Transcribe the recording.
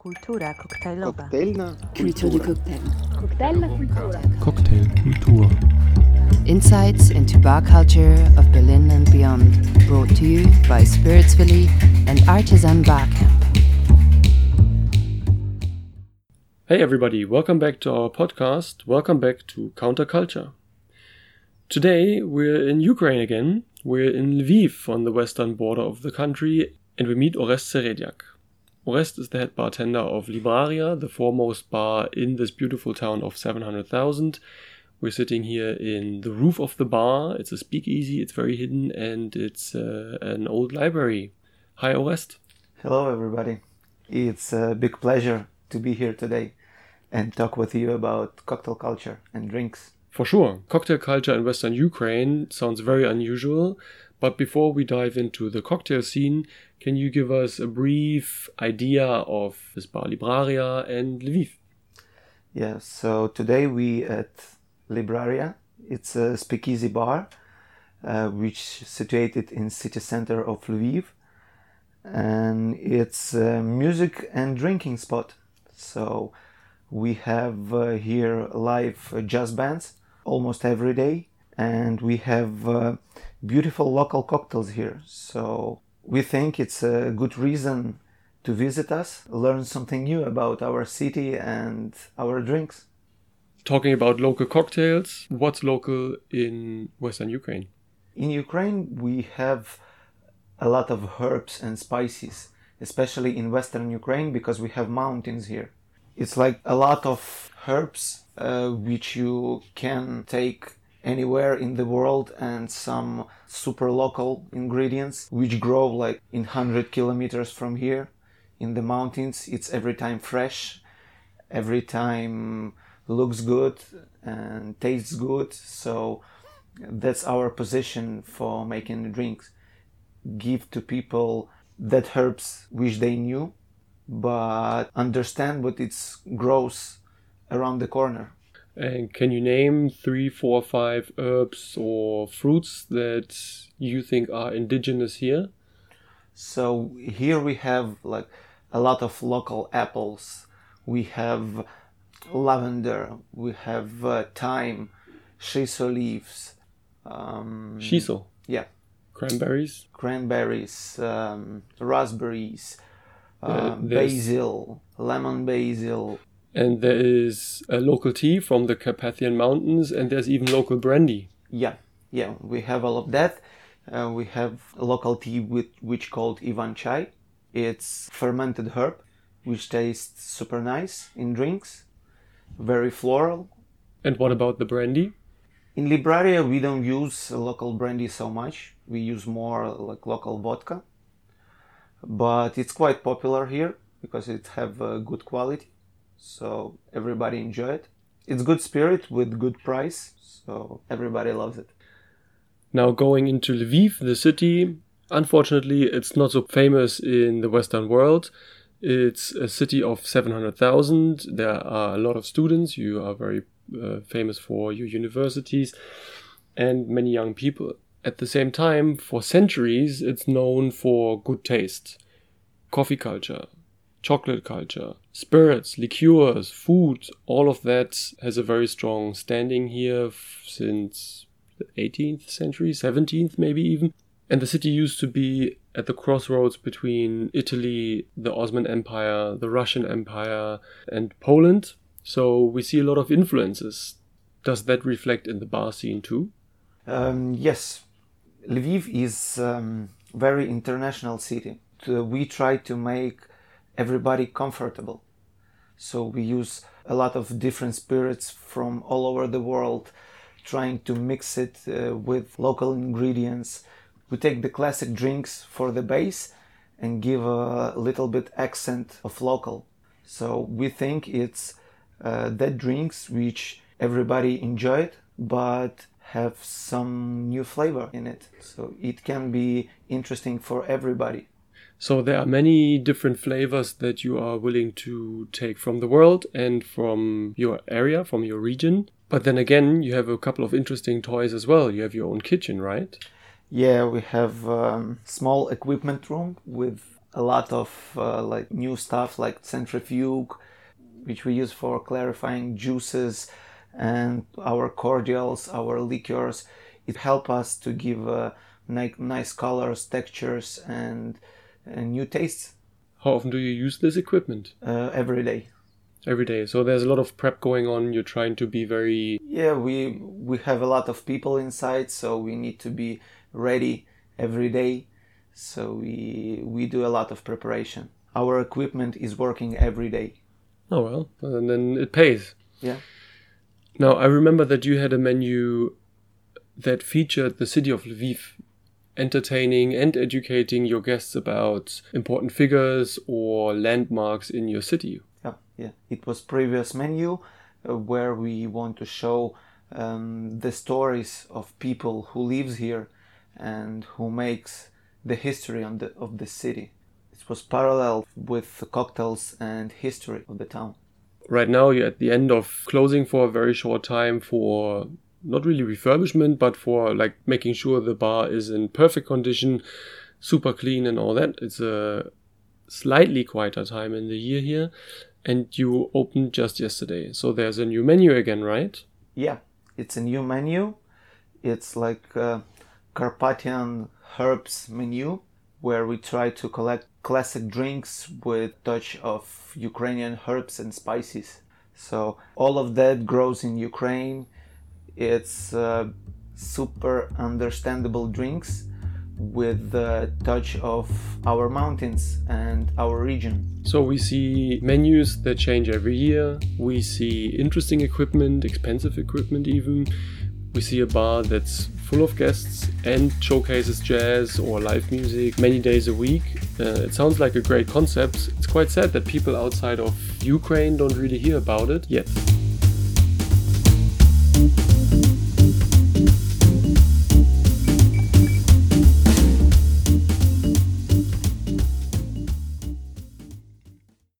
Kultura koktajlowa. Koktajlna Culture cocktail. Koktajlna kultura. Cocktailkultur. Insights into bar culture of Berlin and beyond. Brought to you by Spiritsville and Artisan Bar Camp. Hey everybody, welcome back to our podcast. Welcome back to Counterculture. Today we're in Ukraine again. We're in Lviv on the western border of the country and we meet Orest Serediak. Orest is the head bartender of Libraria, the foremost bar in this beautiful town of 700,000. We're sitting here in the roof of the bar. It's a speakeasy, it's very hidden, and it's uh, an old library. Hi, Orest. Hello, everybody. It's a big pleasure to be here today and talk with you about cocktail culture and drinks. For sure, cocktail culture in Western Ukraine sounds very unusual. But before we dive into the cocktail scene, can you give us a brief idea of this bar Libraria and Lviv? Yeah, so today we at Libraria. It's a speakeasy bar uh, which is situated in city center of Lviv and it's a music and drinking spot. So we have uh, here live jazz bands almost every day and we have uh, beautiful local cocktails here. So we think it's a good reason to visit us, learn something new about our city and our drinks. Talking about local cocktails, what's local in Western Ukraine? In Ukraine, we have a lot of herbs and spices, especially in Western Ukraine because we have mountains here. It's like a lot of herbs uh, which you can take anywhere in the world and some super local ingredients which grow like in 100 kilometers from here in the mountains. It's every time fresh every time looks good and tastes good. So that's our position for making drinks. Give to people that herbs which they knew but understand what it grows around the corner And can you name three, four, five herbs or fruits that you think are indigenous here? So here we have like a lot of local apples. We have lavender. We have uh, thyme, shiso leaves. Um, Shiso, Yeah, cranberries, cranberries, um, raspberries, uh, Uh, basil, lemon basil. And there is a local tea from the Carpathian Mountains, and there's even local brandy. Yeah, yeah, we have all of that. Uh, we have a local tea with which called Ivan Chai. It's fermented herb, which tastes super nice in drinks, very floral. And what about the brandy? In Libraria, we don't use local brandy so much. We use more like local vodka, but it's quite popular here because it have uh, good quality, so everybody enjoy it. It's good spirit with good price, so everybody loves it. Now, going into Lviv, the city, unfortunately, it's not so famous in the Western world. It's a city of 700,000. There are a lot of students. You are very uh, famous for your universities and many young people. At the same time, for centuries, it's known for good taste. Coffee culture, chocolate culture, spirits, liqueurs, food, all of that has a very strong standing here f- since the 18th century, 17th maybe even. And the city used to be at the crossroads between Italy, the Ottoman Empire, the Russian Empire, and Poland. So we see a lot of influences. Does that reflect in the bar scene too? Um, yes, Lviv is um, very international city. We try to make everybody comfortable. So we use a lot of different spirits from all over the world, trying to mix it uh, with local ingredients. We take the classic drinks for the base and give a little bit accent of local. So we think it's uh, that drinks which everybody enjoyed, but have some new flavor in it. So it can be interesting for everybody. So there are many different flavors that you are willing to take from the world and from your area, from your region. But then again, you have a couple of interesting toys as well. You have your own kitchen, right? Yeah, we have um, small equipment room with a lot of uh, like new stuff like centrifuge, which we use for clarifying juices, and our cordials, our liqueurs. It help us to give uh, ni- nice colors, textures, and, and new tastes How often do you use this equipment? uh, every day. Every day. So there's a lot of prep going on. You're trying to be very Yeah, we we have a lot of people inside, so we need to be ready every day. So we we do a lot of preparation. Our equipment is working every day. Oh well, and then it pays. Yeah. Now I remember that you had a menu that featured the city of Lviv, entertaining and educating your guests about important figures or landmarks in your city. Yeah, yeah. It was previous menu uh, where we want to show um, the stories of people who lives here and who makes the history on the, of the city. It was parallel with the cocktails and history of the town. Right now you're at the end of closing for a very short time for not really refurbishment, but for like making sure the bar is in perfect condition, super clean and all that. It's a slightly quieter time in the year here. And you opened just yesterday. So there's a new menu again, right? Yeah, it's a new menu. It's like a Carpathian herbs menu where we try to collect classic drinks with touch of Ukrainian herbs and spices. So all of that grows in Ukraine. It's uh, super understandable drinks with the touch of our mountains and our region. So we see menus that change every year. We see interesting equipment, expensive equipment even. We see a bar that's full of guests and showcases jazz or live music many days a week. Uh, it sounds like a great concept. It's quite sad that people outside of Ukraine don't really hear about it yet.